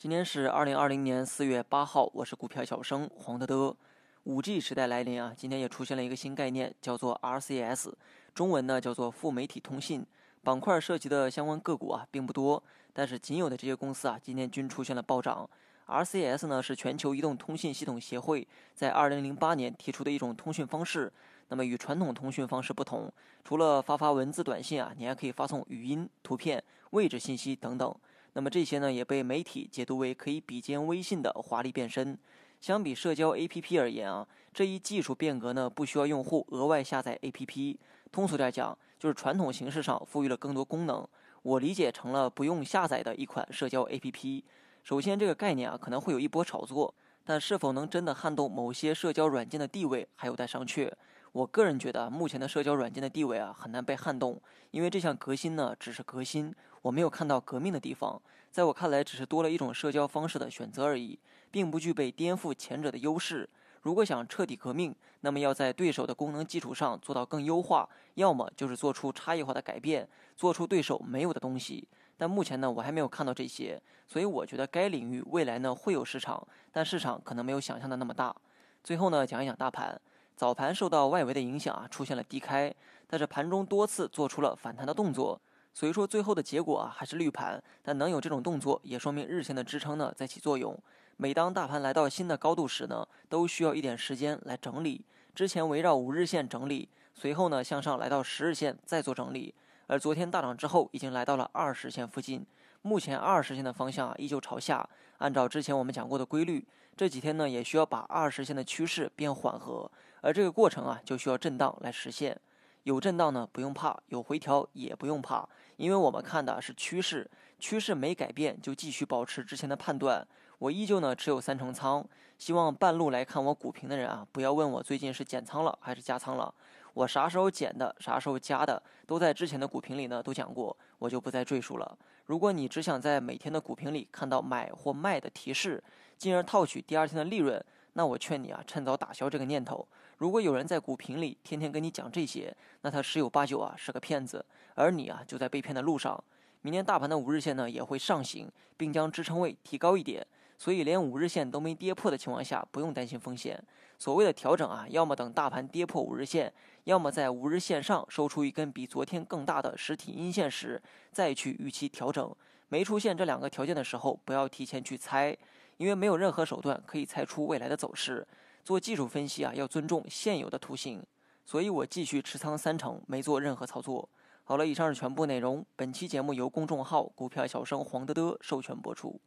今天是二零二零年四月八号，我是股票小生黄德德。五 G 时代来临啊，今天也出现了一个新概念，叫做 RCS，中文呢叫做副媒体通信。板块涉及的相关个股啊并不多，但是仅有的这些公司啊，今天均出现了暴涨。RCS 呢是全球移动通信系统协会在二零零八年提出的一种通讯方式。那么与传统通讯方式不同，除了发发文字短信啊，你还可以发送语音、图片、位置信息等等。那么这些呢，也被媒体解读为可以比肩微信的华丽变身。相比社交 APP 而言啊，这一技术变革呢，不需要用户额外下载 APP。通俗点讲，就是传统形式上赋予了更多功能，我理解成了不用下载的一款社交 APP。首先，这个概念啊，可能会有一波炒作。但是否能真的撼动某些社交软件的地位，还有待商榷。我个人觉得，目前的社交软件的地位啊，很难被撼动，因为这项革新呢，只是革新，我没有看到革命的地方。在我看来，只是多了一种社交方式的选择而已，并不具备颠覆前者的优势。如果想彻底革命，那么要在对手的功能基础上做到更优化，要么就是做出差异化的改变，做出对手没有的东西。但目前呢，我还没有看到这些，所以我觉得该领域未来呢会有市场，但市场可能没有想象的那么大。最后呢，讲一讲大盘，早盘受到外围的影响啊，出现了低开，但是盘中多次做出了反弹的动作，所以说最后的结果啊还是绿盘。但能有这种动作，也说明日线的支撑呢在起作用。每当大盘来到新的高度时呢，都需要一点时间来整理。之前围绕五日线整理，随后呢向上来到十日线再做整理。而昨天大涨之后，已经来到了二十线附近。目前二十线的方向啊，依旧朝下。按照之前我们讲过的规律，这几天呢，也需要把二十线的趋势变缓和。而这个过程啊，就需要震荡来实现。有震荡呢，不用怕；有回调也不用怕，因为我们看的是趋势，趋势没改变，就继续保持之前的判断。我依旧呢持有三成仓，希望半路来看我股评的人啊，不要问我最近是减仓了还是加仓了。我啥时候减的，啥时候加的，都在之前的股评里呢都讲过，我就不再赘述了。如果你只想在每天的股评里看到买或卖的提示，进而套取第二天的利润，那我劝你啊，趁早打消这个念头。如果有人在股评里天天跟你讲这些，那他十有八九啊是个骗子，而你啊就在被骗的路上。明天大盘的五日线呢也会上行，并将支撑位提高一点。所以，连五日线都没跌破的情况下，不用担心风险。所谓的调整啊，要么等大盘跌破五日线，要么在五日线上收出一根比昨天更大的实体阴线时，再去预期调整。没出现这两个条件的时候，不要提前去猜，因为没有任何手段可以猜出未来的走势。做技术分析啊，要尊重现有的图形。所以我继续持仓三成，没做任何操作。好了，以上是全部内容。本期节目由公众号“股票小生黄德德”授权播出。